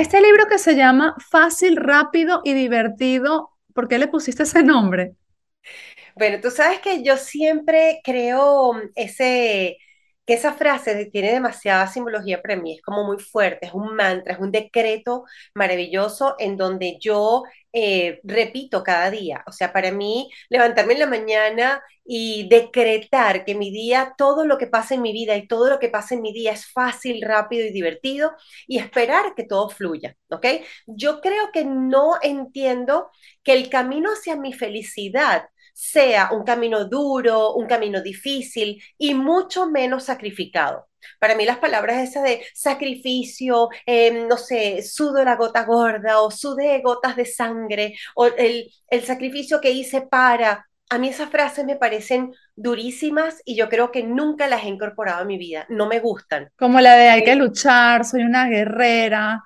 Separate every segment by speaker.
Speaker 1: Este libro que se llama Fácil, rápido y divertido, ¿por qué le pusiste ese nombre?
Speaker 2: Bueno, tú sabes que yo siempre creo ese, que esa frase tiene demasiada simbología para mí, es como muy fuerte, es un mantra, es un decreto maravilloso en donde yo eh, repito cada día. O sea, para mí levantarme en la mañana y decretar que mi día, todo lo que pasa en mi vida y todo lo que pasa en mi día es fácil, rápido y divertido y esperar que todo fluya, ¿ok? Yo creo que no entiendo que el camino hacia mi felicidad sea un camino duro, un camino difícil y mucho menos sacrificado. Para mí las palabras esas de sacrificio, em, no sé, sudo la gota gorda o sudé gotas de sangre o el, el sacrificio que hice para, a mí esas frases me parecen durísimas y yo creo que nunca las he incorporado a mi vida, no me gustan.
Speaker 1: Como la de hay que luchar, soy una guerrera.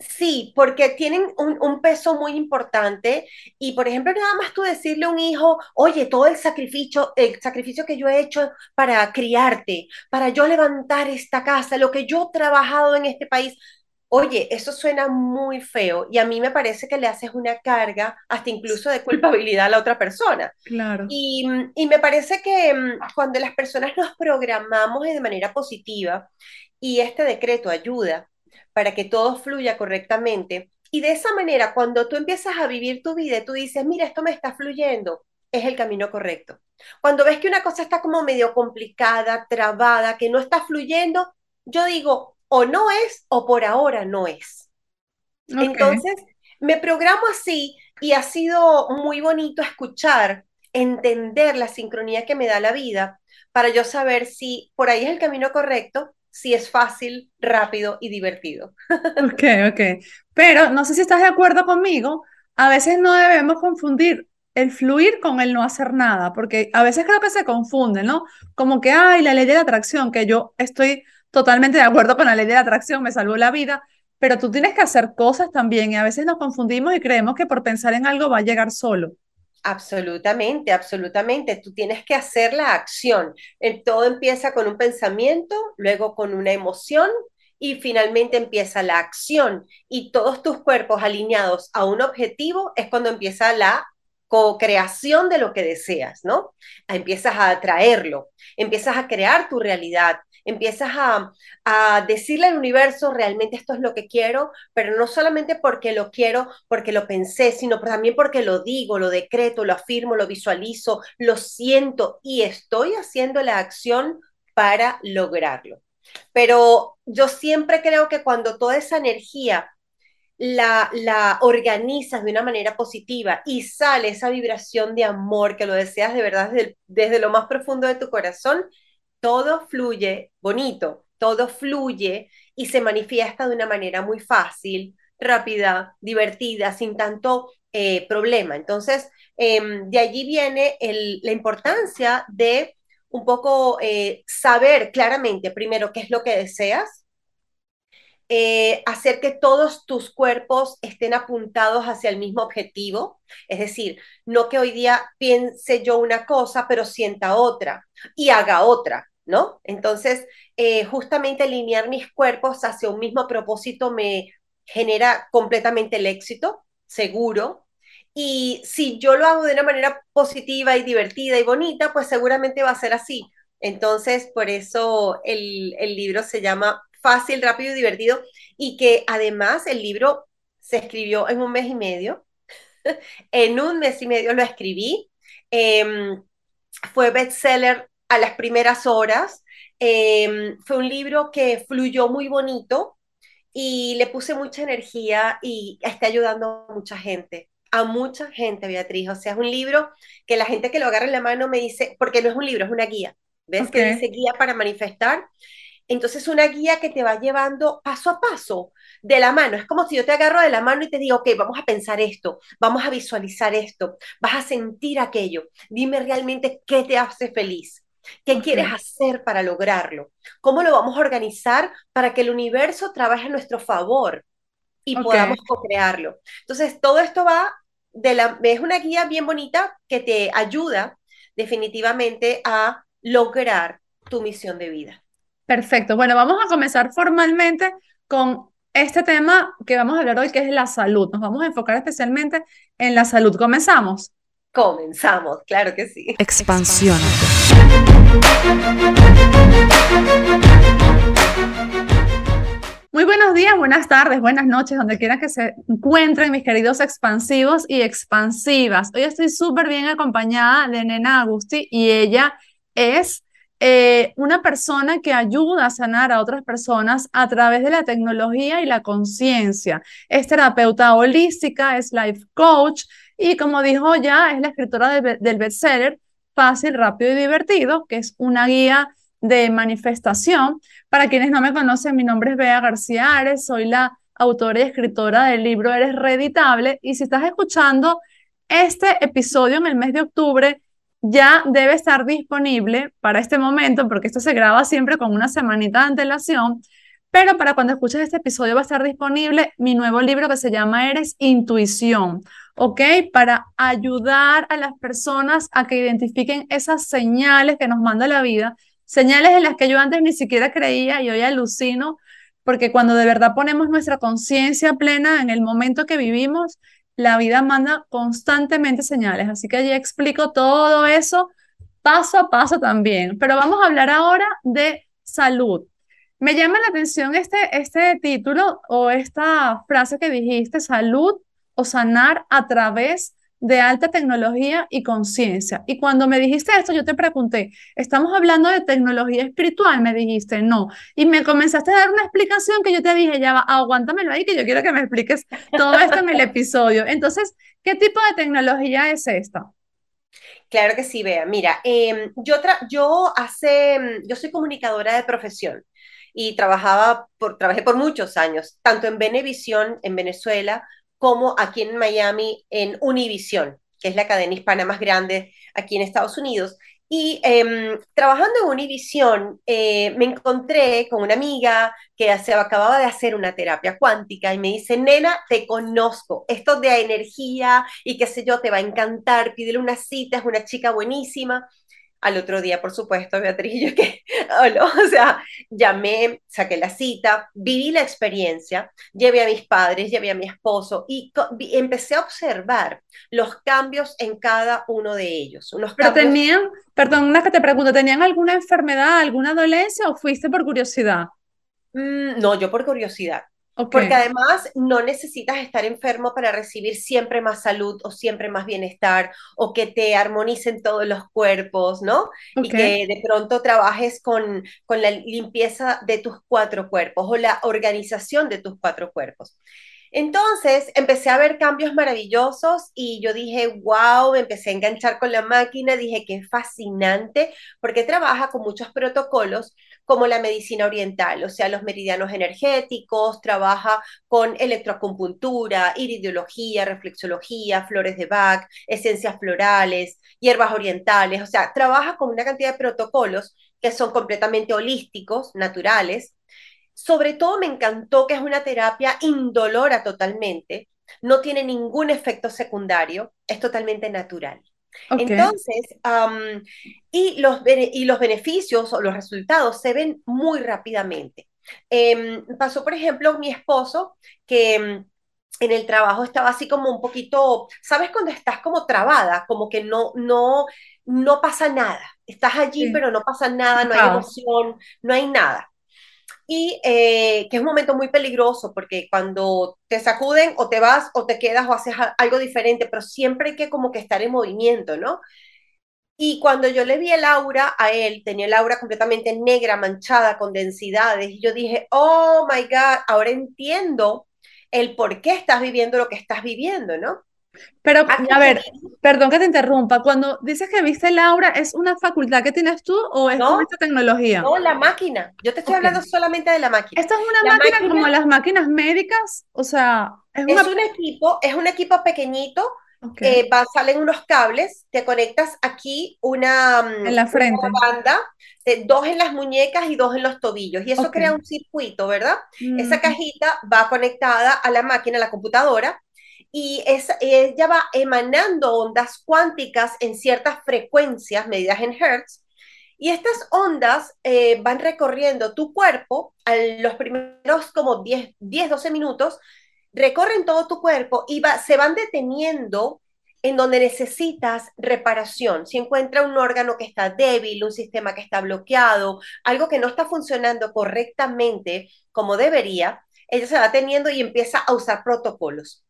Speaker 2: Sí, porque tienen un, peso muy importante y, por ejemplo, nada más tú decirle a un hijo, oye, todo el sacrificio, el sacrificio que yo he hecho para criarte, para yo levantar esta casa, lo que yo he trabajado en este país, oye, eso suena muy feo y a mí me parece que le haces una carga hasta incluso de culpabilidad a la otra persona.
Speaker 1: Claro.
Speaker 2: Y, y me parece que mm, cuando las personas nos programamos de manera positiva y este decreto ayuda, para que todo fluya correctamente. Y de esa manera, cuando tú empiezas a vivir tu vida, tú dices, mira, esto me está fluyendo, es el camino correcto. Cuando ves que una cosa está como medio complicada, trabada, que no está fluyendo, yo digo, o no es o por ahora no es. Entonces, me programo así y ha sido muy bonito escuchar, entender la sincronía que me da la vida para yo saber si por ahí es el camino correcto si es fácil, rápido y divertido.
Speaker 1: Ok, ok. Pero no sé si estás de acuerdo conmigo, a veces no debemos confundir el fluir con el no hacer nada, porque a veces creo que se confunden, ¿no? Como que, hay la ley de la atracción, que yo estoy totalmente de acuerdo con la ley de la atracción, me salvó la vida, pero tú tienes que hacer cosas también y a veces nos confundimos y creemos que por pensar en algo va a llegar solo.
Speaker 2: Absolutamente, absolutamente. Tú tienes que hacer la acción. El, todo empieza con un pensamiento, luego con una emoción y finalmente empieza la acción. Y todos tus cuerpos alineados a un objetivo es cuando empieza la co-creación de lo que deseas, ¿no? Empiezas a atraerlo, empiezas a crear tu realidad, empiezas a, a, decirle al universo, realmente esto es lo que quiero, pero no solamente porque lo quiero, porque lo pensé, sino también porque lo digo, lo decreto, lo afirmo, lo visualizo, lo siento y estoy haciendo la acción para lograrlo. Pero yo siempre creo que cuando toda esa energía la, la organizas de una manera positiva y sale esa vibración de amor que lo deseas de verdad desde, desde lo más profundo de tu corazón, todo fluye bonito, todo fluye y se manifiesta de una manera muy fácil, rápida, divertida, sin tanto eh, problema. Entonces, eh, de allí viene la importancia de un poco eh, saber claramente, primero, qué es lo que deseas, eh, hacer que todos tus cuerpos estén apuntados hacia el mismo objetivo. Es decir, no que hoy día piense yo una cosa, pero sienta otra y haga otra, ¿no? Entonces, eh, justamente alinear mis cuerpos hacia un mismo propósito me genera completamente el éxito, seguro. Y si yo lo hago de una manera positiva y divertida y bonita, pues seguramente va a ser así. Entonces, por eso el, libro se llama fácil, rápido y divertido, y que además el libro se escribió en un mes y medio. en un mes y medio lo escribí. Eh, fue bestseller a las primeras horas. Eh, fue un libro que fluyó muy bonito y le puse mucha energía y está ayudando a mucha gente a mucha gente, Beatriz. O sea, es un libro que la gente que lo agarra en la mano me dice, porque no es un libro, es una guía. ¿Ves okay. que dice guía para manifestar? Entonces, una guía que te va llevando paso a paso de la mano. Es como si yo te agarro de la mano y te digo, ok, vamos a pensar esto, vamos a visualizar esto, vas a sentir aquello. Dime realmente qué te hace feliz. ¿Qué okay. quieres hacer para lograrlo? ¿Cómo lo vamos a organizar para que el universo trabaje a nuestro favor y okay. podamos co-crearlo? Entonces, todo esto va de la... Es una guía bien bonita que te ayuda definitivamente a lograr tu misión de vida.
Speaker 1: Perfecto. Bueno, vamos a comenzar formalmente con este tema que vamos a hablar hoy, que es la salud. Nos vamos a enfocar especialmente en la salud. ¿Comenzamos?
Speaker 2: Comenzamos, claro que sí.
Speaker 1: Expansión. Muy buenos días, buenas tardes, buenas noches, donde quiera que se encuentren mis queridos expansivos y expansivas. Hoy estoy súper bien acompañada de Nena Agusti y ella es eh, una persona que ayuda a sanar a otras personas a través de la tecnología y la conciencia. Es terapeuta holística, es life coach y como dijo ya, es la escritora del bestseller Fácil, Rápido y Divertido, que es una guía de manifestación. Para quienes no me conocen, mi nombre es Bea García Ares, soy la autora y escritora del libro Eres Reditable. Y si estás escuchando este episodio en el mes de octubre, ya debe estar disponible para este momento, porque esto se graba siempre con una semanita de antelación. Pero para cuando escuches este episodio va a estar disponible mi nuevo libro que se llama Eres Intuición, ¿ok? Para ayudar a las personas a que identifiquen esas señales que nos manda la vida señales en las que yo antes ni siquiera creía y hoy alucino, porque cuando de verdad ponemos nuestra conciencia plena en el momento que vivimos, la vida manda constantemente señales. Así que allí explico todo eso paso a paso también. Pero vamos a hablar ahora de salud. Me llama la atención este, este título o esta frase que dijiste, salud o sanar a través de alta tecnología y conciencia. Y cuando me dijiste esto, yo te pregunté, ¿estamos hablando de tecnología espiritual? Me dijiste, no. Y me comenzaste a dar una explicación que yo te dije, ya va, aguántamelo ahí, que yo quiero que me expliques todo esto en el episodio. Entonces, ¿qué tipo de tecnología es esta?
Speaker 2: Claro que sí, vea. Mira, em, yo, yo hace, yo soy comunicadora de profesión y trabajaba por, trabajé por muchos años, tanto en Venevisión, en Venezuela, como aquí en Miami en Univision, que es la cadena hispana más grande aquí en Estados Unidos. Y em, trabajando en Univision, eh, me encontré con una amiga que se acababa de hacer una terapia cuántica y me dice, nena, te conozco, esto de energía y qué sé yo, te va a encantar, pídele una cita, es una chica buenísima al otro día, por supuesto, Beatriz, yo que, o sea, llamé, saqué la cita, viví la experiencia, llevé a mis padres, llevé a mi esposo y empecé a observar los cambios en cada uno de ellos. Unos
Speaker 1: Pero tenían, perdón, una que te pregunto, ¿tenían alguna enfermedad, alguna dolencia o fuiste por curiosidad?
Speaker 2: Mm, no, yo por curiosidad. Porque además no necesitas estar enfermo para recibir siempre más salud o siempre más bienestar o que te armonicen todos los cuerpos, ¿no? Y que de pronto trabajes con, con la limpieza de tus cuatro cuerpos o la organización de tus cuatro cuerpos. Entonces empecé a ver cambios maravillosos y yo dije, wow, me empecé a enganchar con la máquina, dije que es fascinante porque trabaja con muchos protocolos como la medicina oriental, o sea, los meridianos energéticos, trabaja con electroacupuntura, iridiología, reflexología, flores de Bach, esencias florales, hierbas orientales, o sea, trabaja con una cantidad de protocolos que son completamente holísticos, naturales. Sobre todo me encantó que es una terapia indolora totalmente, no tiene ningún efecto secundario, es totalmente natural. Entonces, y, los, y los beneficios o los resultados se ven muy rápidamente. Em, pasó, por ejemplo, mi esposo, que em, en el trabajo estaba así como un poquito, ¿sabes cuando estás como trabada? Como que no, no, no pasa nada. Estás allí, pero no pasa nada, no hay emoción, no hay nada y eh, que es un momento muy peligroso porque cuando te sacuden o te vas o te quedas o haces algo diferente, pero siempre hay que como que estar en movimiento, ¿no? Y cuando yo le vi el aura a él, tenía el aura completamente negra, manchada, con densidades, y yo dije, oh my God, ahora entiendo el por qué estás viviendo lo que estás viviendo, ¿no?
Speaker 1: Pero, a ver, perdón que te interrumpa. Cuando dices que viste Laura, ¿es una facultad que tienes tú o es no, esta tecnología?
Speaker 2: No, la máquina. Yo te estoy hablando solamente de la máquina.
Speaker 1: ¿Esta es una máquina, como las máquinas médicas? O sea,
Speaker 2: es, un equipo, es un equipo pequeñito. Eh, salen unos cables, te conectas aquí una,
Speaker 1: mm, en la frente.
Speaker 2: banda, de, dos en las muñecas y dos en los tobillos, y eso crea un circuito, ¿verdad? Esa mm. cajita va conectada a la máquina, a la computadora, y ella va emanando ondas cuánticas en ciertas frecuencias medidas en hertz Y estas ondas eh, van recorriendo tu cuerpo a los primeros como 10, 10 12 minutos, recorren todo tu cuerpo y se van deteniendo en donde necesitas reparación. Si encuentra un órgano que está débil, un sistema que está bloqueado, algo que no está funcionando correctamente como debería, ella se va teniendo y empieza a usar protocolos.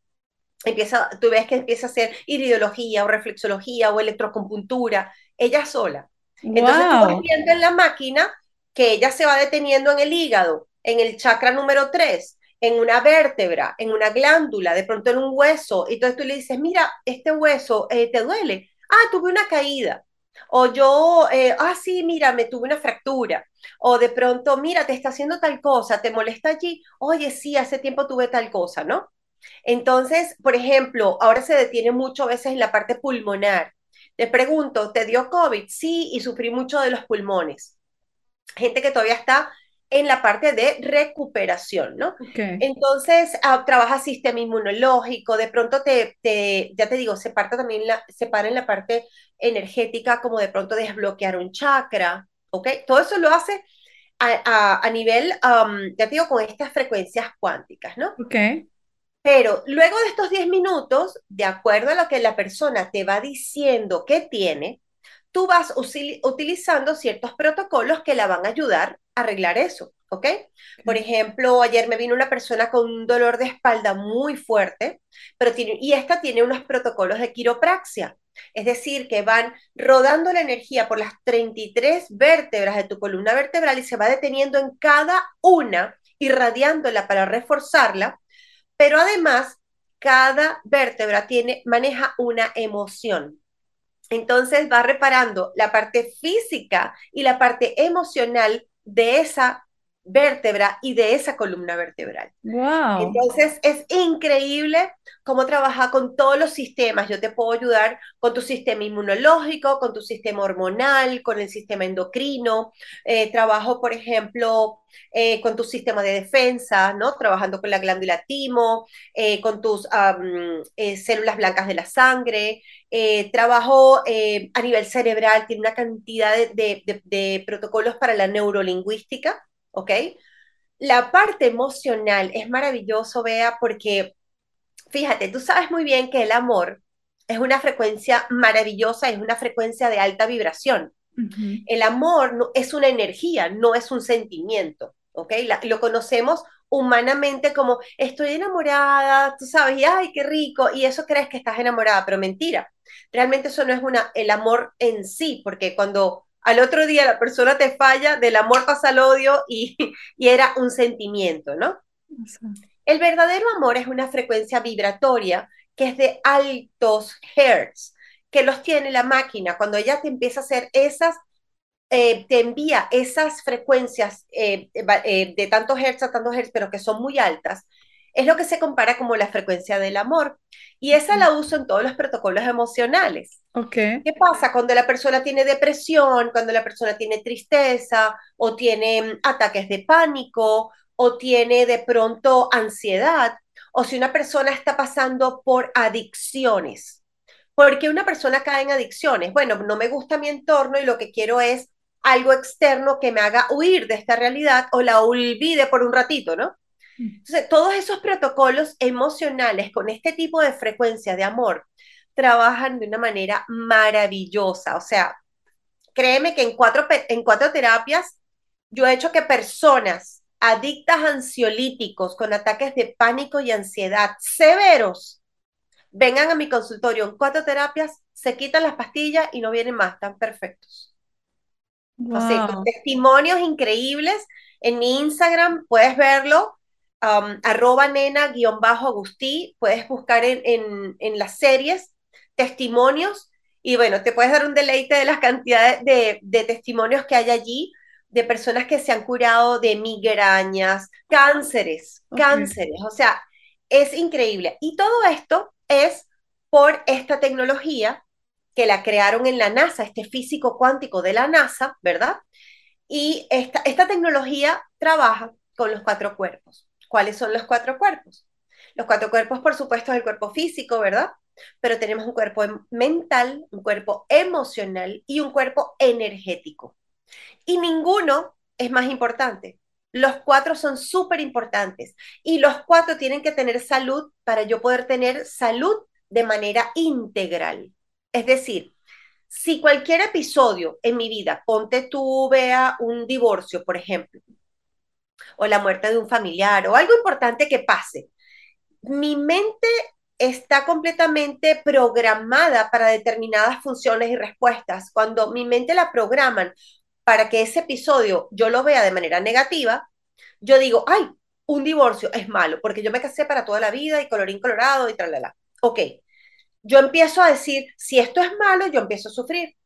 Speaker 2: Empieza, tú ves que empieza a hacer iridología o reflexología o electrocompultura, ella sola. Entonces tú vas viendo en la máquina que ella se va deteniendo en el hígado, en el chakra número 3, en una vértebra, en una glándula, de pronto en un hueso, y entonces tú le dices, mira, este hueso eh, te duele. Ah, tuve una caída. O yo, eh, ah, sí, mira, me tuve una fractura. O de pronto, mira, te está haciendo tal cosa, te molesta allí. Oye, sí, hace tiempo tuve tal cosa, ¿no? Entonces, por ejemplo, ahora se detiene mucho a veces en la parte pulmonar. Te pregunto, ¿te dio COVID? Sí, y sufrí mucho de los pulmones. Gente que todavía está en la parte de recuperación, ¿no? Entonces, ah, trabaja sistema inmunológico, de pronto te, ya te digo, se parte también la, se para en la parte energética, como de pronto desbloquear un chakra, ¿ok? Todo eso lo hace a, a, nivel, ya te digo, con estas frecuencias cuánticas, ¿no?
Speaker 1: Ok.
Speaker 2: Pero luego de estos 10 minutos, de acuerdo a lo que la persona te va diciendo que tiene, tú vas utilizando ciertos protocolos que la van a ayudar a arreglar eso, ¿ok? Por ejemplo, ayer me vino una persona con un dolor de espalda muy fuerte, pero tiene, y esta tiene unos protocolos de quiropraxia, es decir, que van rodando la energía por las 33 vértebras de tu columna vertebral y se va deteniendo en cada una, irradiándola para reforzarla, pero además cada vértebra tiene, maneja una emoción. Entonces va reparando la parte física y la parte emocional de esa vértebra y de esa columna vertebral.
Speaker 1: Wow.
Speaker 2: Entonces es increíble cómo trabaja con todos los sistemas. Yo te puedo ayudar con tu sistema inmunológico, con tu sistema hormonal, con el sistema endocrino. Eh, trabajo, por ejemplo, eh, con tu sistema de defensa, ¿no? Trabajando con la glándula timo, eh, con tus células blancas de la sangre. trabajo a nivel cerebral, tiene una cantidad de protocolos para la neurolingüística ¿ok? La parte emocional es maravilloso, Bea, porque fíjate, tú sabes muy bien que el amor es una frecuencia maravillosa, es una frecuencia de alta vibración. El amor no, es una energía, no es un sentimiento, ¿ok? lo conocemos humanamente como estoy enamorada, tú sabes, y ay, qué rico, y eso crees que estás enamorada, pero mentira. Realmente eso no es una, el amor en sí, porque cuando al otro día la persona te falla, del amor pasa al odio y, era un sentimiento, ¿no? El verdadero amor es una frecuencia vibratoria que es de altos hertz, que los tiene la máquina. Cuando ella te empieza a hacer esas, eh, te envía esas frecuencias eh, eh, de tantos hertz a tantos hertz, pero que son muy altas, es lo que se compara como la frecuencia del amor. Y esa la uso en todos los protocolos emocionales.
Speaker 1: Okay.
Speaker 2: ¿Qué pasa cuando la persona tiene depresión, cuando la persona tiene tristeza o tiene mm, ataques de pánico o tiene de pronto ansiedad o si una persona está pasando por adicciones? ¿Por qué una persona cae en adicciones? Bueno, no me gusta mi entorno y lo que quiero es algo externo que me haga huir de esta realidad o la olvide por un ratito, ¿no? Entonces, todos esos protocolos emocionales con este tipo de frecuencia de amor trabajan de una manera maravillosa. O sea, créeme que en cuatro, en cuatro terapias yo he hecho que personas adictas a ansiolíticos con ataques de pánico y ansiedad severos vengan a mi consultorio en cuatro terapias, se quitan las pastillas y no vienen más, están perfectos. con testimonios increíbles en mi Instagram, puedes verlo, um, arroba nena guion bajo Agustí, puedes buscar en, las series testimonios y bueno, te puedes dar un deleite de las cantidades de, testimonios que hay allí de personas que se han curado de migrañas, cánceres, cánceres, o sea, es increíble. Y todo esto es por esta tecnología que la crearon en la NASA, este físico cuántico de la NASA, ¿verdad? Y esta, esta tecnología trabaja con los cuatro cuerpos. ¿Cuáles son los cuatro cuerpos? Los cuatro cuerpos, por supuesto, es el cuerpo físico, ¿verdad? Pero tenemos un cuerpo mental, un cuerpo emocional y un cuerpo energético. Y ninguno es más importante. Los cuatro son súper importantes y los cuatro tienen que tener salud para yo poder tener salud de manera integral. Es decir, si cualquier episodio en mi vida, ponte tú, vea un divorcio, por ejemplo, o la muerte de un familiar, o algo importante que pase, mi mente está completamente programada para determinadas funciones y respuestas. Cuando mi mente la programan para que ese episodio yo lo vea de manera negativa, yo digo, ay, un divorcio es malo, porque yo me casé para toda la vida y colorín colorado y tralala. Ok, yo empiezo a decir, si esto es malo, yo empiezo a sufrir.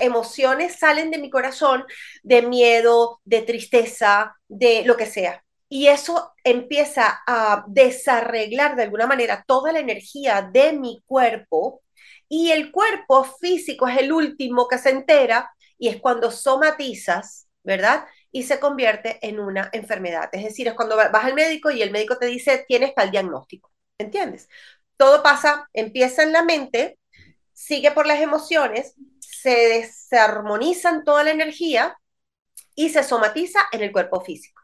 Speaker 2: Emociones salen de mi corazón de miedo, de tristeza, de lo que sea. Y eso empieza a desarreglar de alguna manera toda la energía de mi cuerpo. Y el cuerpo físico es el último que se entera y es cuando somatizas, ¿verdad? Y se convierte en una enfermedad. Es decir, es cuando vas al médico y el médico te dice, tienes tal diagnóstico. ¿Entiendes? Todo pasa, empieza en la mente, sigue por las emociones, se desarmonizan toda la energía y se somatiza en el cuerpo físico.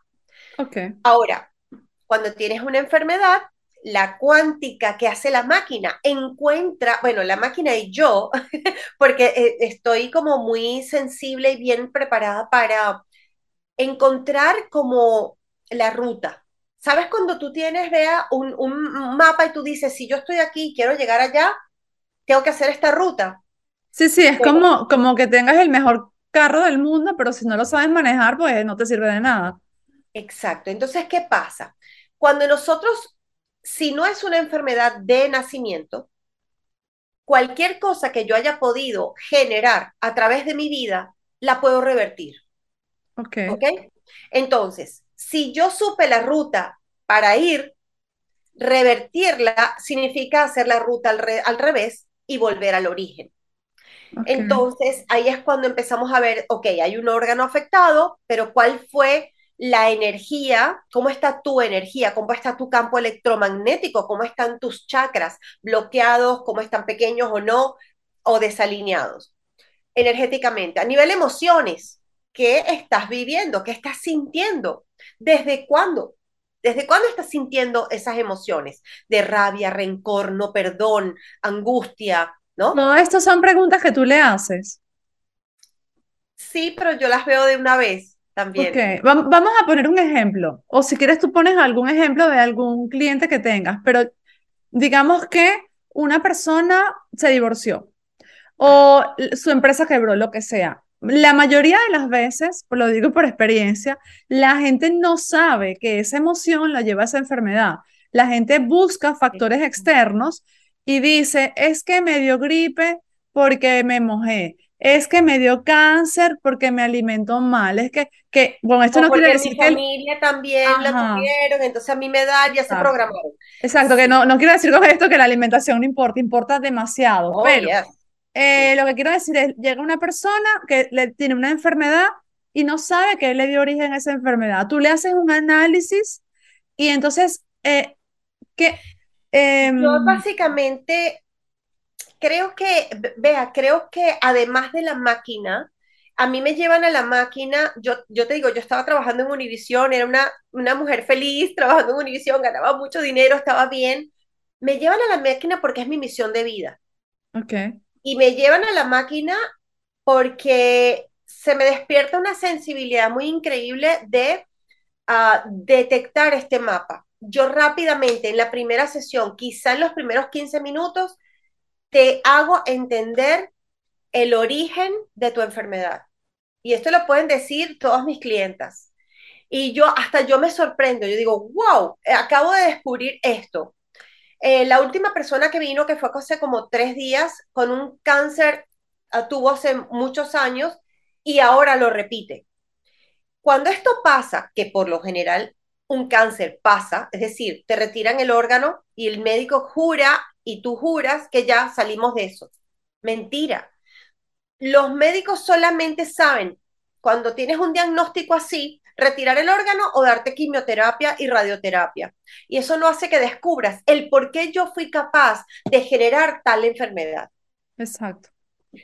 Speaker 1: Okay.
Speaker 2: Ahora, cuando tienes una enfermedad, la cuántica que hace la máquina encuentra, bueno, la máquina y yo, porque eh, estoy como muy sensible y bien preparada para encontrar como la ruta. ¿Sabes cuando tú tienes, vea, un, un mapa y tú dices, si yo estoy aquí y quiero llegar allá, tengo que hacer esta ruta?
Speaker 1: Sí, sí, es como, como que tengas el mejor carro del mundo, pero si no lo sabes manejar, pues no te sirve de nada.
Speaker 2: Exacto. Entonces, ¿qué pasa? Cuando nosotros si no es una enfermedad de nacimiento, cualquier cosa que yo haya podido generar a través de mi vida, la puedo revertir.
Speaker 1: Ok.
Speaker 2: ¿Ok? Entonces, si yo supe la ruta para ir, revertirla significa hacer la ruta al, re al revés y volver al origen. Entonces, ahí es cuando empezamos a ver, ok, hay un órgano afectado, pero ¿cuál fue la energía, cómo está tu energía, cómo está tu campo electromagnético, cómo están tus chakras bloqueados, cómo están pequeños o no, o desalineados energéticamente. A nivel emociones, ¿qué estás viviendo? ¿Qué estás sintiendo? ¿Desde cuándo? ¿Desde cuándo estás sintiendo esas emociones de rabia, rencor, no perdón, angustia? ¿No?
Speaker 1: Todo esto son preguntas que tú le haces.
Speaker 2: Sí, pero yo las veo de una vez también.
Speaker 1: Vamos a poner un ejemplo, o si quieres tú pones algún ejemplo de algún cliente que tengas, pero digamos que una persona se divorció o su empresa quebró, lo que sea. La mayoría de las veces, lo digo por experiencia, la gente no sabe que esa emoción la lleva a esa enfermedad. La gente busca factores externos y dice, es que me dio gripe porque me mojé, es que me dio cáncer porque me alimentó mal, es que, que bueno, esto
Speaker 2: o
Speaker 1: no quiere decir
Speaker 2: mi
Speaker 1: que...
Speaker 2: familia también Ajá. la tuvieron, entonces a mí me da, ya se programaron.
Speaker 1: Exacto, que no, no quiero decir con esto que la alimentación no importa, importa demasiado, oh, pero yes. eh, sí. lo que quiero decir es, llega una persona que le, tiene una enfermedad y no sabe que le dio origen a esa enfermedad. Tú le haces un análisis y entonces, eh, ¿qué?
Speaker 2: Eh, Yo básicamente creo que, vea, creo que además de la máquina, a mí me llevan a la máquina, yo, yo te digo, yo estaba trabajando en Univision, era una, una mujer feliz trabajando en Univision, ganaba mucho dinero, estaba bien. Me llevan a la máquina porque es mi misión de vida.
Speaker 1: Ok.
Speaker 2: Y me llevan a la máquina porque se me despierta una sensibilidad muy increíble de uh, detectar este mapa. Yo rápidamente en la primera sesión, quizá en los primeros 15 minutos, te hago entender el origen de tu enfermedad. Y esto lo pueden decir todas mis clientas. Y yo, hasta yo me sorprendo, yo digo, wow, acabo de descubrir esto. Eh, la última persona que vino, que fue hace como tres días, con un cáncer, uh, tuvo hace muchos años y ahora lo repite. Cuando esto pasa, que por lo general un cáncer pasa, es decir, te retiran el órgano y el médico jura y tú juras que ya salimos de eso. Mentira. Los médicos solamente saben cuando tienes un diagnóstico así, retirar el órgano o darte quimioterapia y radioterapia. Y eso no hace que descubras el por qué yo fui capaz de generar tal enfermedad.
Speaker 1: Exacto.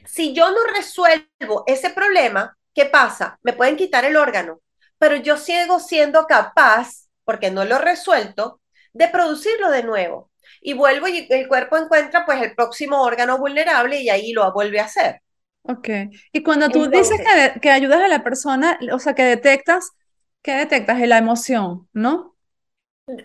Speaker 2: Si yo no resuelvo ese problema, ¿qué pasa? Me pueden quitar el órgano, pero yo sigo siendo capaz, porque no lo he resuelto, de producirlo de nuevo. Y vuelvo y el cuerpo encuentra pues el próximo órgano vulnerable y ahí lo vuelve a hacer.
Speaker 1: Ok. Y cuando tú dices que, que ayudas a la persona, o sea, que detectas, ¿qué detectas? La emoción, ¿no?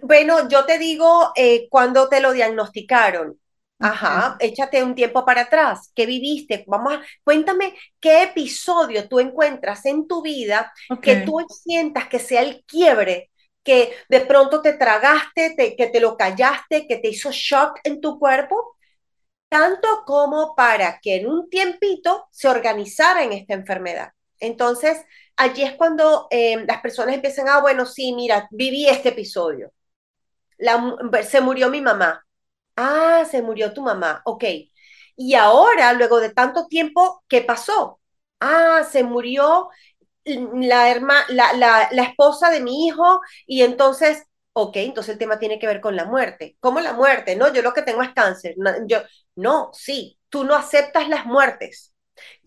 Speaker 2: Bueno, yo te digo, eh, cuando te lo diagnosticaron, Ajá, échate un tiempo para atrás. ¿Qué viviste? Vamos a, cuéntame qué episodio tú encuentras en tu vida que tú sientas que sea el quiebre, que de pronto te tragaste, que te lo callaste, que te hizo shock en tu cuerpo, tanto como para que en un tiempito se organizara en esta enfermedad. Entonces, allí es cuando eh, las personas empiezan, ah, bueno, sí, mira, viví este episodio. se murió mi mamá Ah, se murió tu mamá, ok. Y ahora, luego de tanto tiempo, ¿qué pasó? Ah, se murió la, la, la, esposa de mi hijo y entonces, ok, entonces el tema tiene que ver con la muerte. ¿Cómo la muerte? No, yo lo que tengo es cáncer. No, yo, no, sí, tú no aceptas las muertes.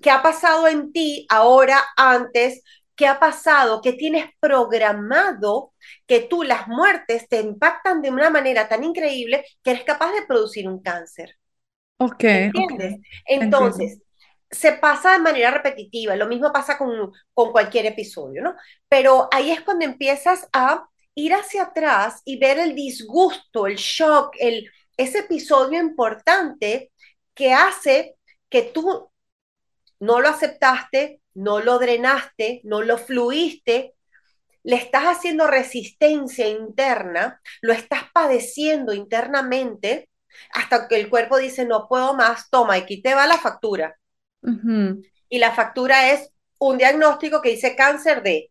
Speaker 2: ¿Qué ha pasado en ti ahora, antes? ¿Qué ha pasado? ¿Qué tienes programado que tú las muertes te impactan de una manera tan increíble que eres capaz de producir un cáncer?
Speaker 1: Ok.
Speaker 2: ¿Entiendes? Entonces, se pasa de manera repetitiva, lo mismo pasa con, con cualquier episodio, ¿no? Pero ahí es cuando empiezas a ir hacia atrás y ver el disgusto, el shock, el, ese episodio importante que hace que tú no lo aceptaste, no lo drenaste, no lo fluiste, le estás haciendo resistencia interna, lo estás padeciendo internamente, hasta que el cuerpo dice, no puedo más, toma, aquí te va la factura. Y la factura es un diagnóstico que dice cáncer de.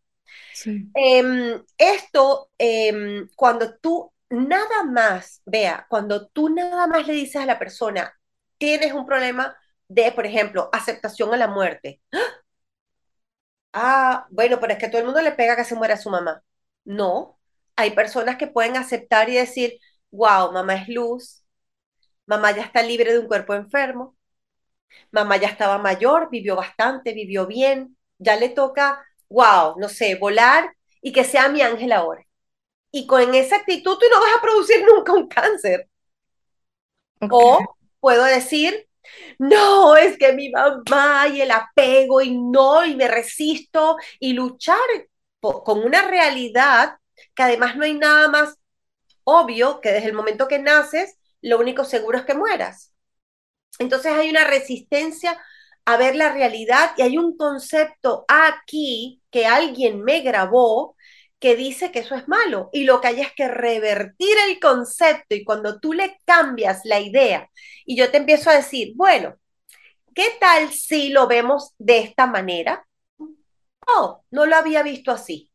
Speaker 2: Em, esto, em, cuando tú nada más, vea, cuando tú nada más le dices a la persona, tienes un problema de, por ejemplo, aceptación a la muerte. ¡Ah! Ah, bueno, pero es que todo el mundo le pega que se muera su mamá. No, hay personas que pueden aceptar y decir, wow, mamá es luz, mamá ya está libre de un cuerpo enfermo, mamá ya estaba mayor, vivió bastante, vivió bien, ya le toca, wow, no sé, volar y que sea mi ángel ahora. Y con esa actitud tú no vas a producir nunca un cáncer. O puedo decir, no, es que mi mamá y el apego y no, y me resisto y luchar con una realidad que además no hay nada más obvio que desde el momento que naces, lo único seguro es que mueras. Entonces hay una resistencia a ver la realidad y hay un concepto aquí que alguien me grabó que dice que eso es malo y lo que hay es que revertir el concepto y cuando tú le cambias la idea y yo te empiezo a decir, bueno, ¿qué tal si lo vemos de esta manera? Oh, no lo había visto así.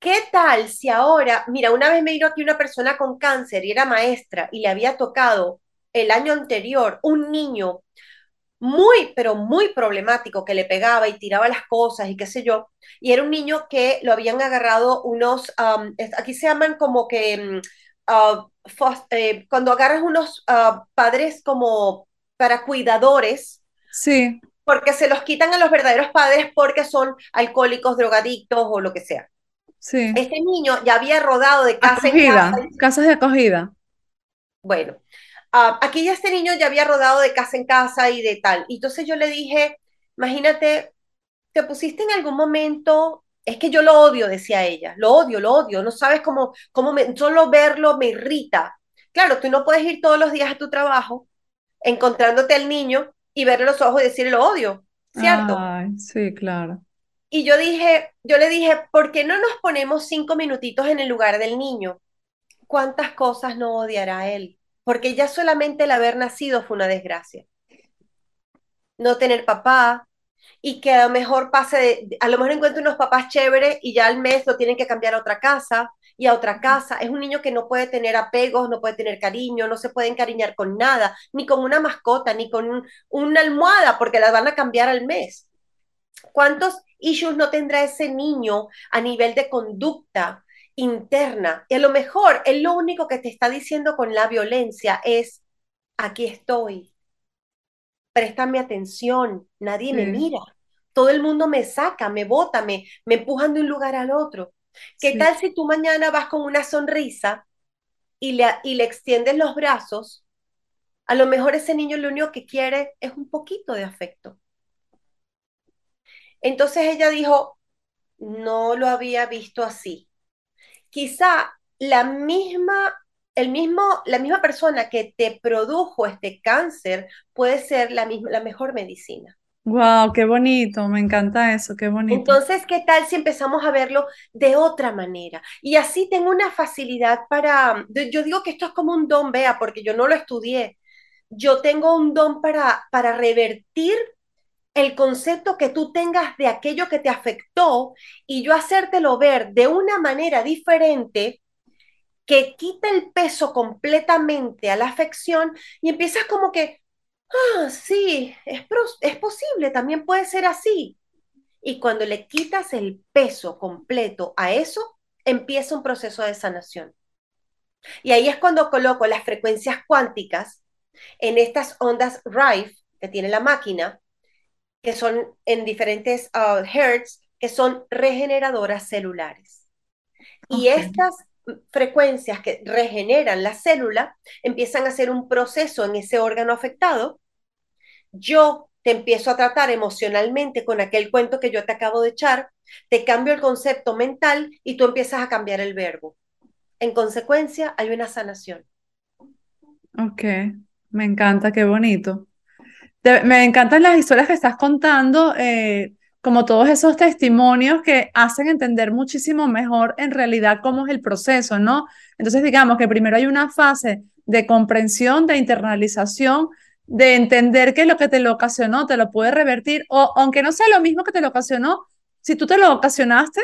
Speaker 2: ¿Qué tal si ahora, mira, una vez me vino aquí una persona con cáncer y era maestra y le había tocado el año anterior un niño muy, pero muy problemático, que le pegaba y tiraba las cosas y qué sé yo. Y era un niño que lo habían agarrado unos, aquí se llaman como que, ah, eh, cuando agarras unos ah, padres como para cuidadores.
Speaker 1: Sí.
Speaker 2: Porque se los quitan a los verdaderos padres porque son alcohólicos, drogadictos o lo que sea.
Speaker 1: Sí.
Speaker 2: Este niño ya había rodado de casa
Speaker 1: en casa. Casas de acogida.
Speaker 2: Bueno, Ah, aquí ya este niño ya había rodado de casa en casa y de tal. Y entonces yo le dije, imagínate, te pusiste en algún momento, es que yo lo odio, decía ella, lo odio, lo odio, no sabes cómo, cómo me, solo verlo me irrita. Claro, tú no puedes ir todos los días a tu trabajo encontrándote al niño y verle los ojos y decirle lo odio, ¿cierto?
Speaker 1: sí, claro.
Speaker 2: Y yo dije, yo le dije, ¿por qué no nos ponemos cinco minutitos en el lugar del niño? ¿Cuántas cosas no odiará él? Porque ya solamente el haber nacido fue una desgracia. No tener papá y que a lo mejor pase de, a lo mejor encuentre unos papás chéveres y ya al mes lo tienen que cambiar a otra casa y a otra casa. Es un niño que no puede tener apegos, no puede tener cariño, no se puede encariñar con nada, ni con una mascota, ni con una almohada, porque las van a cambiar al mes. ¿Cuántos issues no tendrá ese niño a nivel de conducta, interna. Y a lo mejor él lo único que te está diciendo con la violencia es, aquí estoy, préstame atención, nadie me mira, todo el mundo me saca, me bota, me, me empujan de un lugar al otro. ¿Qué
Speaker 1: Sí.
Speaker 2: tal si tú mañana vas con una sonrisa y le, y le extiendes los brazos? A lo mejor ese niño lo único que quiere es un poquito de afecto. Entonces ella dijo, no lo había visto así. Quizá la misma, el mismo, la misma persona que te produjo este cáncer puede ser la, misma, la mejor medicina.
Speaker 1: Wow, qué bonito, me encanta eso, qué bonito.
Speaker 2: Entonces, ¿qué tal si empezamos a verlo de otra manera? Y así tengo una facilidad para, yo digo que esto es como un don, vea, porque yo no lo estudié. Yo tengo un don para, para revertir el concepto que tú tengas de aquello que te afectó y yo hacértelo ver de una manera diferente que quita el peso completamente a la afección y empiezas como que, ah, sí, es, es posible, también puede ser así. Y cuando le quitas el peso completo a eso, empieza un proceso de sanación. Y ahí es cuando coloco las frecuencias cuánticas en estas ondas Rife que tiene la máquina, que son en diferentes uh, hertz, que son regeneradoras celulares. Y estas frecuencias que regeneran la célula empiezan a hacer un proceso en ese órgano afectado. Yo te empiezo a tratar emocionalmente con aquel cuento que yo te acabo de echar, te cambio el concepto mental y tú empiezas a cambiar el verbo. En consecuencia, hay una sanación.
Speaker 1: Ok, me encanta, qué bonito. Me encantan las historias que estás contando, eh, como todos esos testimonios que hacen entender muchísimo mejor en realidad cómo es el proceso, ¿no? Entonces, digamos que primero hay una fase de comprensión, de internalización, de entender que lo que te lo ocasionó te lo puede revertir, o aunque no sea lo mismo que te lo ocasionó, si tú te lo ocasionaste,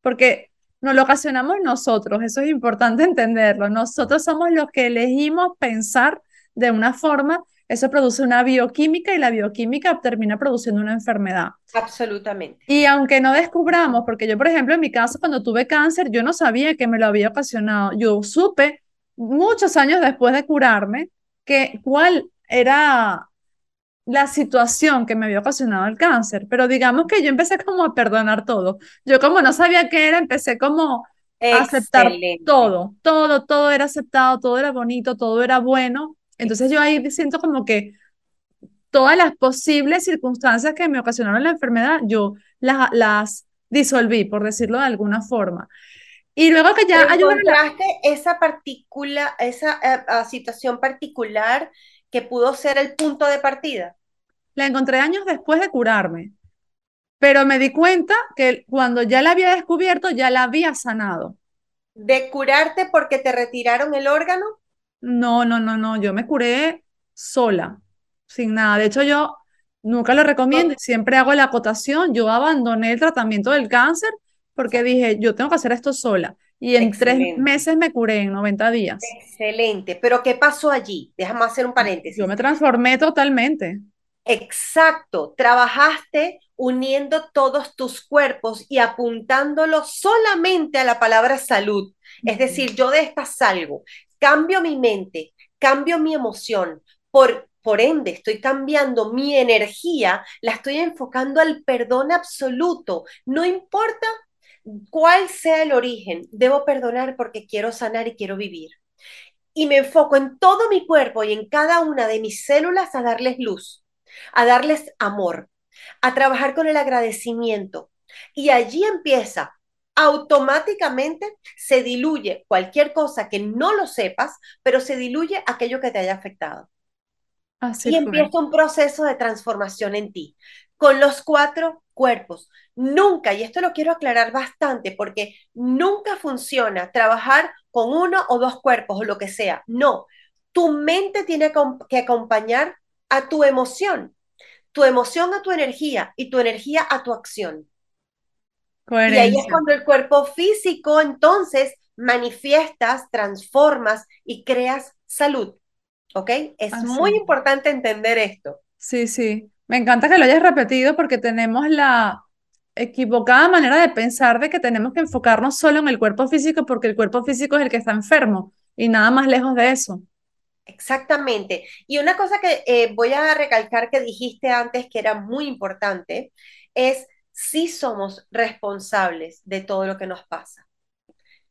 Speaker 1: porque nos lo ocasionamos nosotros, eso es importante entenderlo, nosotros somos los que elegimos pensar de una forma, eso produce una bioquímica y la bioquímica termina produciendo una enfermedad.
Speaker 2: Absolutamente.
Speaker 1: Y aunque no descubramos, porque yo, por ejemplo, en mi caso, cuando tuve cáncer, yo no sabía que me lo había ocasionado. Yo supe muchos años después de curarme que cuál era la situación que me había ocasionado el cáncer, pero digamos que yo empecé como a perdonar todo. Yo como no sabía qué era, empecé como a aceptar todo, todo, todo era aceptado, todo era bonito, todo era bueno. Entonces yo ahí siento como que todas las posibles circunstancias que me ocasionaron la enfermedad, yo las, las disolví, por decirlo de alguna forma. Y luego que ya
Speaker 2: encontraste la... esa partícula, esa uh, situación particular que pudo ser el punto de partida.
Speaker 1: La encontré años después de curarme, pero me di cuenta que cuando ya la había descubierto, ya la había sanado.
Speaker 2: ¿De curarte porque te retiraron el órgano?
Speaker 1: No, no, no, no, yo me curé sola, sin nada. De hecho, yo nunca lo recomiendo siempre hago la acotación. Yo abandoné el tratamiento del cáncer porque dije, yo tengo que hacer esto sola. Y en Excelente. tres meses me curé, en 90 días.
Speaker 2: Excelente. Pero ¿qué pasó allí? Déjame hacer un paréntesis.
Speaker 1: Yo me transformé totalmente.
Speaker 2: Exacto. Trabajaste uniendo todos tus cuerpos y apuntándolo solamente a la palabra salud. Es decir, yo de esta salgo, cambio mi mente, cambio mi emoción. Por, por ende, estoy cambiando mi energía, la estoy enfocando al perdón absoluto. No importa cuál sea el origen, debo perdonar porque quiero sanar y quiero vivir. Y me enfoco en todo mi cuerpo y en cada una de mis células a darles luz, a darles amor, a trabajar con el agradecimiento. Y allí empieza, automáticamente se diluye cualquier cosa que no lo sepas, pero se diluye aquello que te haya afectado.
Speaker 1: Así
Speaker 2: y
Speaker 1: fue.
Speaker 2: empieza un proceso de transformación en ti, con los cuatro cuerpos. Nunca, y esto lo quiero aclarar bastante, porque nunca funciona trabajar con uno o dos cuerpos o lo que sea. No, tu mente tiene que acompañar a tu emoción, tu emoción a tu energía y tu energía a tu acción.
Speaker 1: Coherencia.
Speaker 2: Y ahí es cuando el cuerpo físico entonces manifiestas, transformas y creas salud. ¿Ok? Es
Speaker 1: Así.
Speaker 2: muy importante entender esto.
Speaker 1: Sí, sí. Me encanta que lo hayas repetido porque tenemos la equivocada manera de pensar de que tenemos que enfocarnos solo en el cuerpo físico porque el cuerpo físico es el que está enfermo y nada más lejos de eso.
Speaker 2: Exactamente. Y una cosa que eh, voy a recalcar que dijiste antes que era muy importante es si somos responsables de todo lo que nos pasa.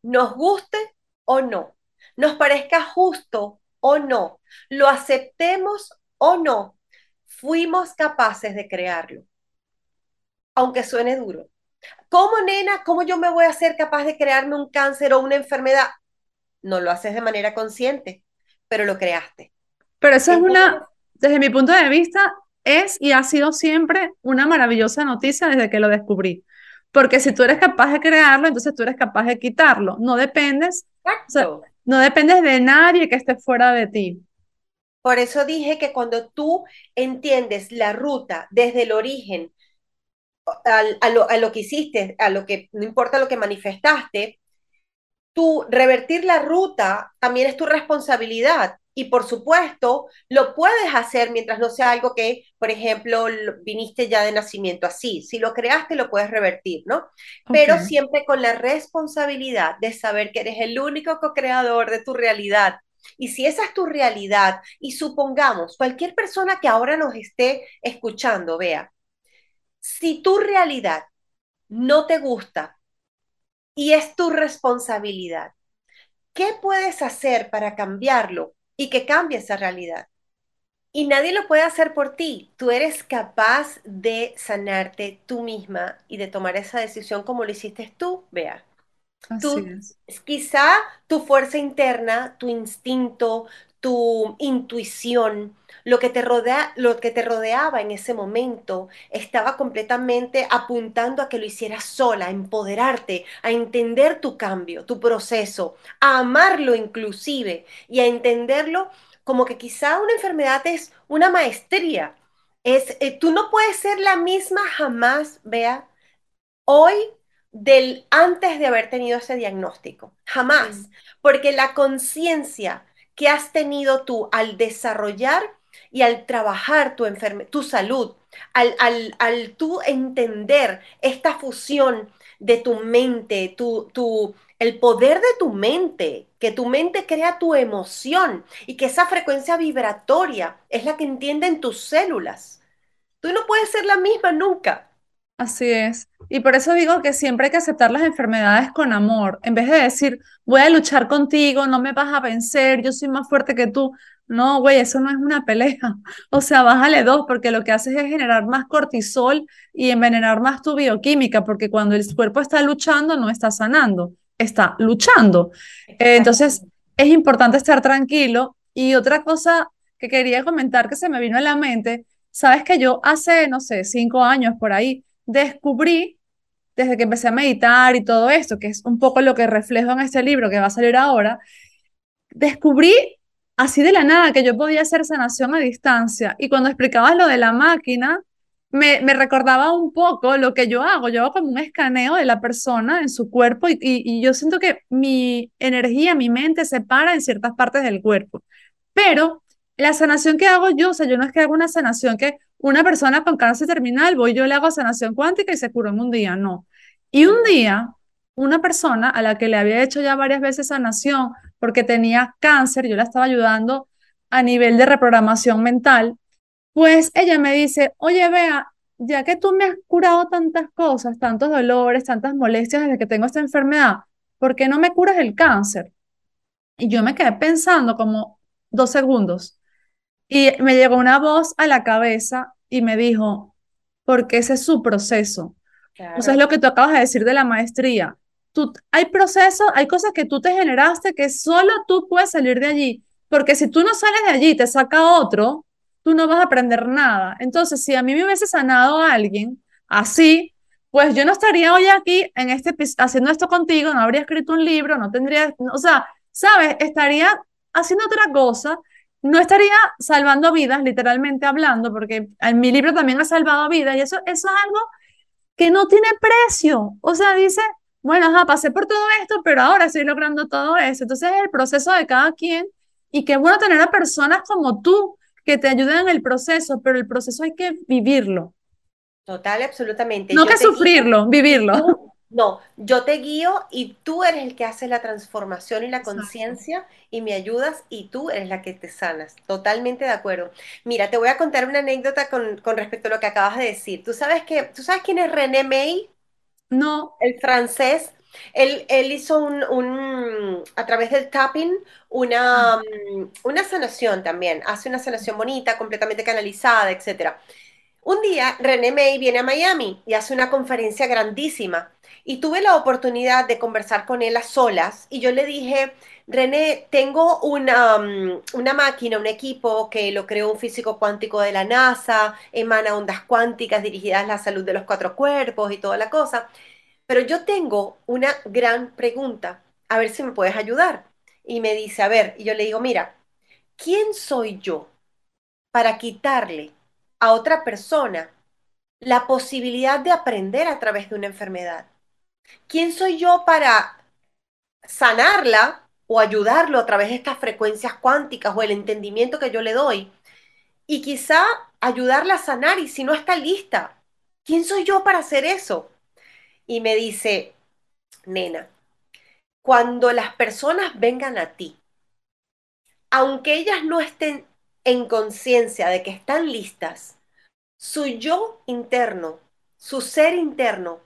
Speaker 2: Nos guste o no, nos parezca justo o no, lo aceptemos o no, fuimos capaces de crearlo, aunque suene duro. ¿Cómo, nena, cómo yo me voy a ser capaz de crearme un cáncer o una enfermedad? No lo haces de manera consciente, pero lo creaste.
Speaker 1: Pero eso es una, desde mi punto de vista, es y ha sido siempre una maravillosa noticia desde que lo descubrí. Porque si tú eres capaz de crearlo, entonces tú eres capaz de quitarlo. No dependes, no dependes de nadie que esté fuera de ti.
Speaker 2: Por eso dije que cuando tú entiendes la ruta desde el origen a, lo, a lo que hiciste, a lo que no importa lo que manifestaste, tú revertir la ruta también es tu responsabilidad. Y por supuesto, lo puedes hacer mientras no sea algo que, por ejemplo, viniste ya de nacimiento así. Si lo creaste, lo puedes revertir, ¿no? Pero siempre con la responsabilidad de saber que eres el único co-creador de tu realidad. Y si esa es tu realidad, y supongamos, cualquier persona que ahora nos esté escuchando, vea, si tu realidad no te gusta y es tu responsabilidad, ¿qué puedes hacer para cambiarlo? Y que cambie esa realidad. Y nadie lo puede hacer por ti. Tú eres capaz de sanarte tú misma y de tomar esa decisión como lo hiciste tú, Vea. Tú, quizá tu fuerza interna, tu instinto, tu intuición, lo que, te rodea, lo que te rodeaba en ese momento estaba completamente apuntando a que lo hicieras sola, a empoderarte, a entender tu cambio, tu proceso, a amarlo inclusive y a entenderlo como que quizá una enfermedad es una maestría. Es, eh, tú no puedes ser la misma jamás, vea, hoy del antes de haber tenido ese diagnóstico. Jamás. Porque la conciencia que has tenido tú al desarrollar y al trabajar tu, tu salud, al, al, al tú entender esta fusión de tu mente, tu, tu, el poder de tu mente, que tu mente crea tu emoción y que esa frecuencia vibratoria es la que entienden tus células. Tú no puedes ser la misma nunca.
Speaker 1: Así es. Y por eso digo que siempre hay que aceptar las enfermedades con amor, en vez de decir, voy a luchar contigo, no me vas a vencer, yo soy más fuerte que tú. No, güey, eso no es una pelea. O sea, bájale dos, porque lo que haces es generar más cortisol y envenenar más tu bioquímica, porque cuando el cuerpo está luchando, no está sanando, está luchando. entonces, es importante estar tranquilo. Y otra cosa que quería comentar que se me vino a la mente, sabes que yo hace, no sé, cinco años por ahí, descubrí, desde que empecé a meditar y todo esto, que es un poco lo que reflejo en este libro que va a salir ahora, descubrí así de la nada que yo podía hacer sanación a distancia. Y cuando explicabas lo de la máquina, me, me, recordaba un poco lo que yo hago. Yo hago como un escaneo de la persona en su cuerpo y, y, yo siento que mi energía, mi mente se para en ciertas partes del cuerpo. Pero la sanación que hago yo, o sea, yo no es que hago una sanación que una persona con cáncer terminal, voy yo le hago sanación cuántica y se curó en un día, no. Y un día, una persona a la que le había hecho ya varias veces sanación porque tenía cáncer, yo la estaba ayudando a nivel de reprogramación mental, pues ella me dice, oye, vea, ya que tú me has curado tantas cosas, tantos dolores, tantas molestias desde que tengo esta enfermedad, ¿por qué no me curas el cáncer? Y yo me quedé pensando como dos segundos. Y me llegó una voz a la cabeza y me dijo, porque ese es su proceso. O sea, es lo que tú acabas de decir de la maestría. Tú, hay procesos, hay cosas que tú te generaste que solo tú puedes salir de allí. Porque si tú no sales de allí y te saca otro, tú no vas a aprender nada. Entonces, si a mí me hubiese sanado a alguien así, pues yo no estaría hoy aquí en este haciendo esto contigo, no habría escrito un libro, no tendría, o sea, sabes, estaría haciendo otra cosa no estaría salvando vidas, literalmente hablando, porque en mi libro también ha salvado vidas y eso, eso es algo que no tiene precio. O sea, dice, bueno, ajá, pasé por todo esto, pero ahora estoy logrando todo eso. Entonces es el proceso de cada quien y qué bueno tener a personas como tú que te ayuden en el proceso, pero el proceso hay que vivirlo.
Speaker 2: Total, absolutamente.
Speaker 1: No que sufrirlo, vivirlo.
Speaker 2: No, yo te guío y tú eres el que hace la transformación y la conciencia y me ayudas y tú eres la que te sanas. Totalmente de acuerdo. Mira, te voy a contar una anécdota con, con respecto a lo que acabas de decir. ¿Tú sabes que, tú sabes quién es René May?
Speaker 1: No,
Speaker 2: el francés, él, él hizo un, un- a través del tapping una, mm, una sanación también, hace una sanación bonita, completamente canalizada, etcétera. Un día René May viene a Miami y hace una conferencia grandísima y tuve la oportunidad de conversar con él a solas y yo le dije, René, tengo una, mm, una máquina, un equipo que lo creó un físico cuántico de la NASA, emana ondas cuánticas dirigidas a la salud de los cuatro cuerpos y toda la cosa. Pero yo tengo una gran pregunta, a ver si me puedes ayudar. Y me dice, a ver, y yo le digo, mira, ¿quién soy yo para quitarle a otra persona la posibilidad de aprender a través de una enfermedad? ¿Quién soy yo para sanarla o ayudarlo a través de estas frecuencias cuánticas o el entendimiento que yo le doy? Y quizá ayudarla a sanar y si no está lista, ¿quién soy yo para hacer eso? Y me dice, nena, cuando las personas vengan a ti, aunque ellas no estén en conciencia de que están listas, su yo interno, su ser interno,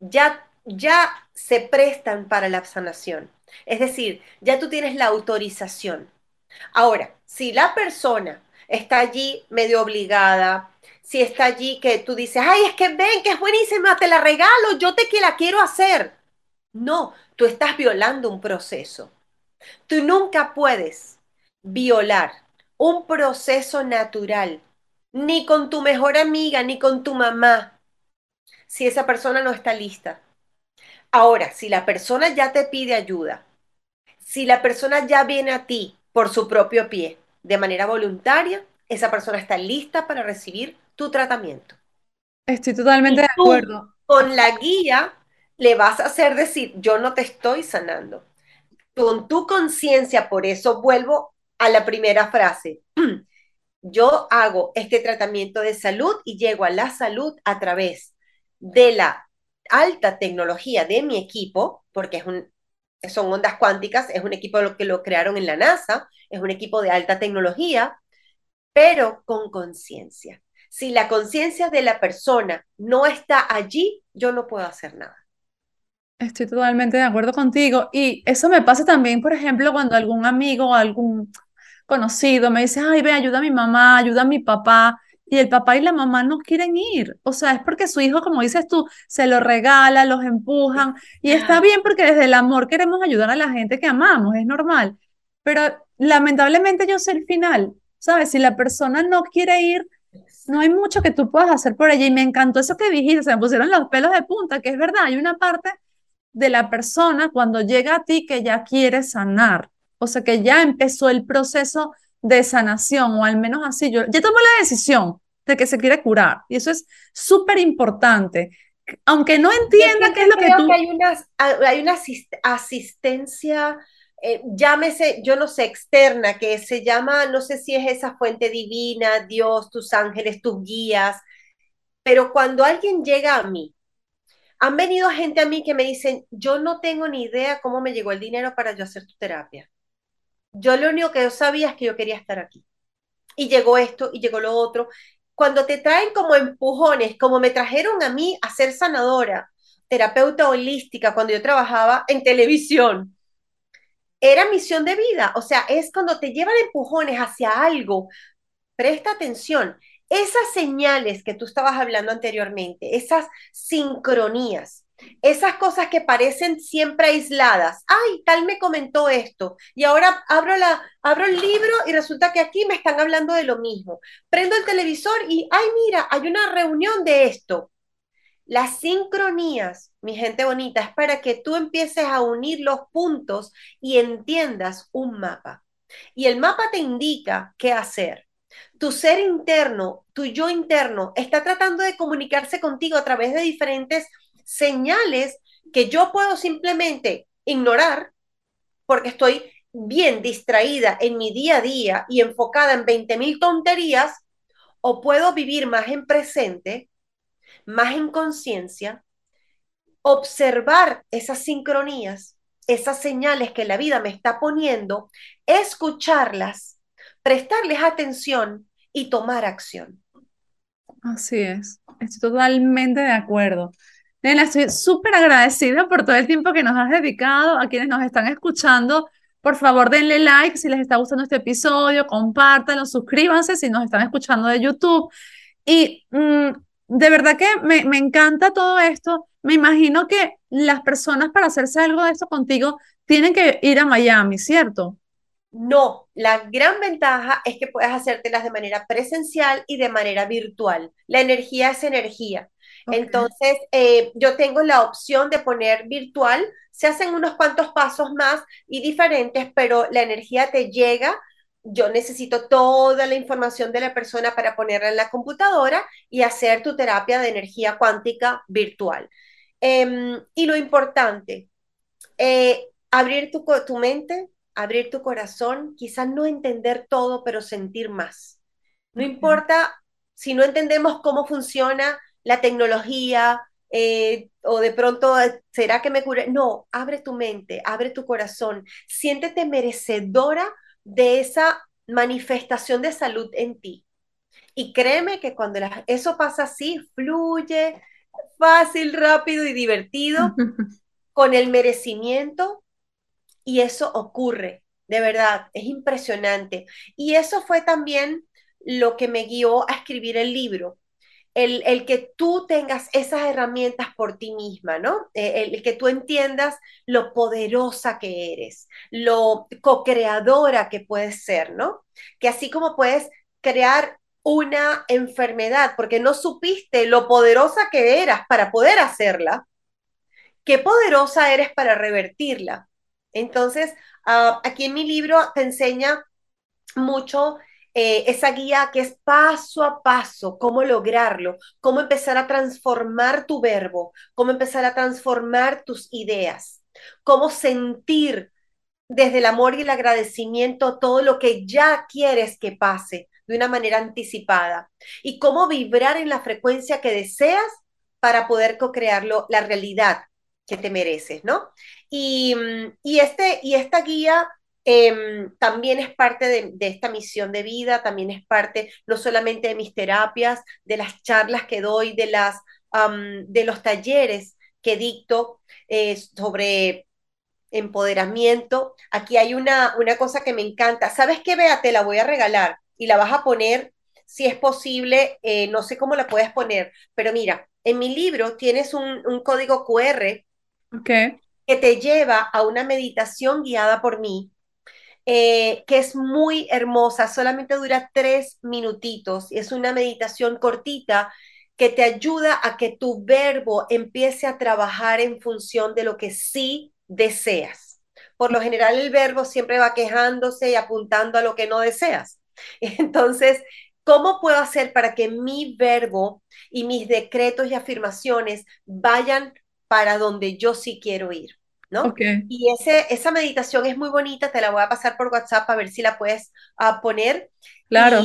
Speaker 2: ya, ya se prestan para la sanación. Es decir, ya tú tienes la autorización. Ahora, si la persona está allí medio obligada, si está allí que tú dices, ay, es que ven, que es buenísima, te la regalo, yo te que la quiero hacer. No, tú estás violando un proceso. Tú nunca puedes violar un proceso natural, ni con tu mejor amiga, ni con tu mamá, si esa persona no está lista. Ahora, si la persona ya te pide ayuda, si la persona ya viene a ti por su propio pie, de manera voluntaria, esa persona está lista para recibir tu tratamiento.
Speaker 1: estoy totalmente de
Speaker 2: Y tú,
Speaker 1: acuerdo.
Speaker 2: con la guía, le vas a hacer decir, yo no te estoy sanando, con tu conciencia, por eso vuelvo a la primera frase. Yo hago este tratamiento de salud y llego a la salud a través de la alta tecnología de mi equipo, porque es un, son ondas cuánticas, es un equipo que lo crearon en la NASA, es un equipo de alta tecnología, pero con conciencia. Si la conciencia de la persona no está allí, yo no puedo hacer nada.
Speaker 1: Estoy totalmente de acuerdo contigo. Y eso me pasa también, por ejemplo, cuando algún amigo o algún conocido me dice, ay, ve, ayuda a mi mamá, ayuda a mi papá, y el papá y la mamá no quieren ir. O sea, es porque su hijo, como dices tú, se lo regala, los empujan, y está bien porque desde el amor queremos ayudar a la gente que amamos, es normal. Pero lamentablemente yo sé el final, ¿sabes? Si la persona no quiere ir, no hay mucho que tú puedas hacer por ella. Y me encantó eso que dijiste, se me pusieron los pelos de punta, que es verdad, hay una parte de la persona cuando llega a ti que ya quiere sanar, o sea, que ya empezó el proceso de sanación, o al menos así, yo ya tomó la decisión de que se quiere curar, y eso es súper importante. Aunque no entienda
Speaker 2: que
Speaker 1: qué es lo que
Speaker 2: creo que
Speaker 1: tú,
Speaker 2: hay una, hay una asistencia, eh, llámese, yo no sé, externa, que se llama, no sé si es esa fuente divina, Dios, tus ángeles, tus guías, pero cuando alguien llega a mí, han venido gente a mí que me dicen, yo no tengo ni idea cómo me llegó el dinero para yo hacer tu terapia. Yo lo único que yo sabía es que yo quería estar aquí. Y llegó esto y llegó lo otro. Cuando te traen como empujones, como me trajeron a mí a ser sanadora, terapeuta holística, cuando yo trabajaba en televisión, era misión de vida. O sea, es cuando te llevan empujones hacia algo. Presta atención. Esas señales que tú estabas hablando anteriormente, esas sincronías, esas cosas que parecen siempre aisladas. Ay, tal me comentó esto. Y ahora abro, la, abro el libro y resulta que aquí me están hablando de lo mismo. Prendo el televisor y, ay, mira, hay una reunión de esto. Las sincronías, mi gente bonita, es para que tú empieces a unir los puntos y entiendas un mapa. Y el mapa te indica qué hacer. Tu ser interno, tu yo interno, está tratando de comunicarse contigo a través de diferentes señales que yo puedo simplemente ignorar porque estoy bien distraída en mi día a día y enfocada en 20 mil tonterías, o puedo vivir más en presente más en conciencia observar esas sincronías, esas señales que la vida me está poniendo, escucharlas, prestarles atención y tomar acción.
Speaker 1: Así es, estoy totalmente de acuerdo. Nena, estoy súper agradecida por todo el tiempo que nos has dedicado, a quienes nos están escuchando. Por favor, denle like si les está gustando este episodio, compártanlo, suscríbanse si nos están escuchando de YouTube. Y mm, de verdad que me, me encanta todo esto. Me imagino que las personas para hacerse algo de esto contigo tienen que ir a Miami, ¿cierto?
Speaker 2: No, la gran ventaja es que puedes hacértelas de manera presencial y de manera virtual. La energía es energía. Entonces, eh, yo tengo la opción de poner virtual. Se hacen unos cuantos pasos más y diferentes, pero la energía te llega. Yo necesito toda la información de la persona para ponerla en la computadora y hacer tu terapia de energía cuántica virtual. Em, y lo importante, eh, abrir tu, tu mente, abrir tu corazón, quizás no entender todo, pero sentir más. No importa si no entendemos cómo funciona la tecnología eh, o de pronto, ¿será que me cure? No, abre tu mente, abre tu corazón, siéntete merecedora de esa manifestación de salud en ti. Y créeme que cuando eso pasa así, fluye fácil, rápido y divertido, con el merecimiento, y eso ocurre, de verdad, es impresionante. Y eso fue también lo que me guió a escribir el libro. El, el, que tú tengas esas herramientas por ti misma, ¿no? Eh, el, que tú entiendas lo poderosa que eres, lo co-creadora que puedes ser, ¿no? Que así como puedes crear una enfermedad porque no supiste lo poderosa que eras para poder hacerla, qué poderosa eres para revertirla. Entonces, uh, aquí en mi libro te enseña mucho eh, esa guía que es paso a paso, cómo lograrlo, cómo empezar a transformar tu verbo, cómo empezar a transformar tus ideas, cómo sentir desde el amor y el agradecimiento todo lo que ya quieres que pase de una manera anticipada y cómo vibrar en la frecuencia que deseas para poder co-crearlo la realidad que te mereces, ¿no? Y, y, este, y esta guía eh, también es parte de, de, esta misión de vida, también es parte no solamente de mis terapias, de las charlas que doy, de, las, um, de los talleres que dicto eh, sobre empoderamiento. Aquí hay una, una cosa que me encanta. ¿Sabes qué, Bea? Te la voy a regalar y la vas a poner, si es posible, eh, no sé cómo la puedes poner, pero mira, en mi libro tienes un, un código QR
Speaker 1: okay.
Speaker 2: que te lleva a una meditación guiada por mí, eh, que es muy hermosa, solamente dura tres minutitos, es una meditación cortita que te ayuda a que tu verbo empiece a trabajar en función de lo que sí deseas. Por lo general el verbo siempre va quejándose y apuntando a lo que no deseas. Entonces, ¿cómo puedo hacer para que mi verbo y mis decretos y afirmaciones vayan para donde yo sí quiero ir? ¿No?
Speaker 1: Okay.
Speaker 2: Y ese, esa meditación es muy bonita, te la voy a pasar por WhatsApp a ver si la puedes uh, poner.
Speaker 1: Claro.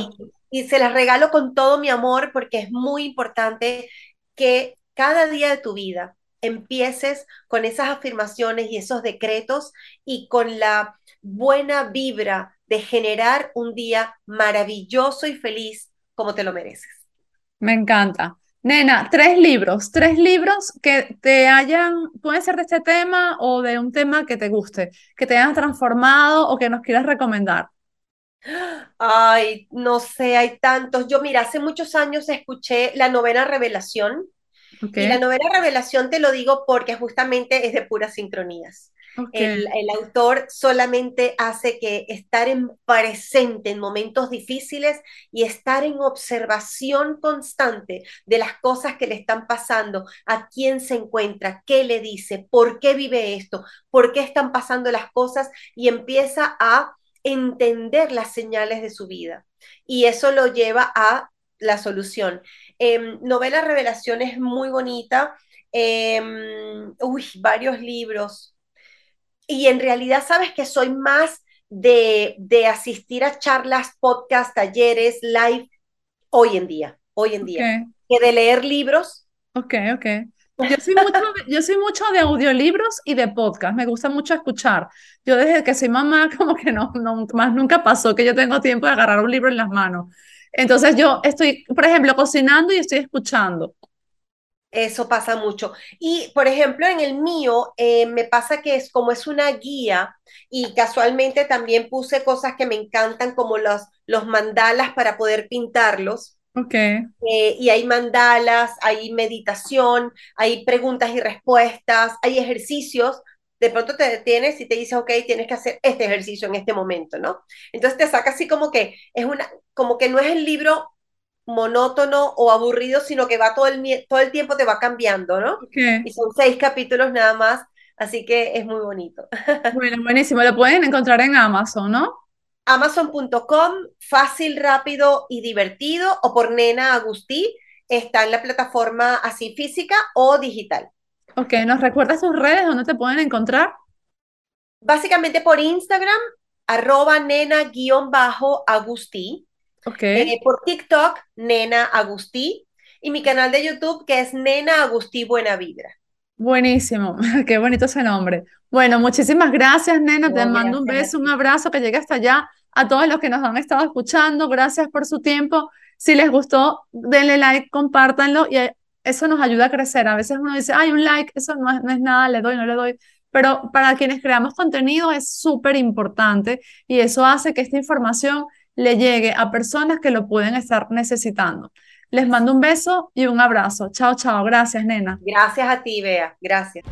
Speaker 2: Y, y se las regalo con todo mi amor porque es muy importante que cada día de tu vida empieces con esas afirmaciones y esos decretos y con la buena vibra de generar un día maravilloso y feliz como te lo mereces.
Speaker 1: Me encanta. Nena, tres libros, tres libros que te hayan, pueden ser de este tema o de un tema que te guste, que te hayan transformado o que nos quieras recomendar.
Speaker 2: Ay, no sé, hay tantos. Yo, mira, hace muchos años escuché la novena revelación. Okay. Y la novena revelación te lo digo porque justamente es de puras sincronías. El, el, autor solamente hace que estar en presente en momentos difíciles y estar en observación constante de las cosas que le están pasando, a quién se encuentra, qué le dice, por qué vive esto, por qué están pasando las cosas y empieza a entender las señales de su vida. Y eso lo lleva a la solución. Eh, novela Revelación es muy bonita. Eh, uy, varios libros y en realidad sabes que soy más de, de, asistir a charlas, podcasts, talleres, live hoy en día, hoy en día, okay. que de leer libros.
Speaker 1: Ok, ok. Yo soy mucho, yo soy mucho de audiolibros y de podcast, me gusta mucho escuchar. Yo desde que soy mamá, como que no, no, más nunca pasó que yo tengo tiempo de agarrar un libro en las manos. Entonces yo estoy, por ejemplo, cocinando y estoy escuchando.
Speaker 2: Eso pasa mucho. Y, por ejemplo, en el mío, eh, me pasa que es como es una guía y casualmente también puse cosas que me encantan, como los, los mandalas para poder pintarlos.
Speaker 1: Ok.
Speaker 2: Eh, y hay mandalas, hay meditación, hay preguntas y respuestas, hay ejercicios. De pronto te detienes y te dices, ok, tienes que hacer este ejercicio en este momento, ¿no? Entonces te saca así como que es una, como que no es el libro monótono o aburrido, sino que va todo el, todo el tiempo te va cambiando, ¿no?
Speaker 1: Okay.
Speaker 2: Y son seis capítulos nada más, así que es muy bonito.
Speaker 1: Bueno, buenísimo. Lo pueden encontrar en Amazon, ¿no?
Speaker 2: Amazon.com, fácil, rápido y divertido, o por Nena Agustí, está en la plataforma así física o digital.
Speaker 1: Ok, ¿nos recuerdas tus redes donde te pueden encontrar?
Speaker 2: Básicamente por Instagram, arroba nena-agustí
Speaker 1: Okay.
Speaker 2: Eh, por TikTok, Nena Agustí, y mi canal de YouTube, que es Nena Agustí Buenavibra.
Speaker 1: Buenísimo, qué bonito ese nombre. Bueno, muchísimas gracias, Nena. Te mando un beso, un abrazo, que llegue hasta allá. A todos los que nos han estado escuchando, gracias por su tiempo. Si les gustó, denle like, compártanlo y eso nos ayuda a crecer. A veces uno dice, ay, un like, eso no es, no es nada, le doy, no le doy. Pero para quienes creamos contenido es súper importante y eso hace que esta información le llegue a personas que lo pueden estar necesitando. Les mando un beso y un abrazo. Chao, chao. Gracias, nena.
Speaker 2: Gracias a ti, Bea. Gracias.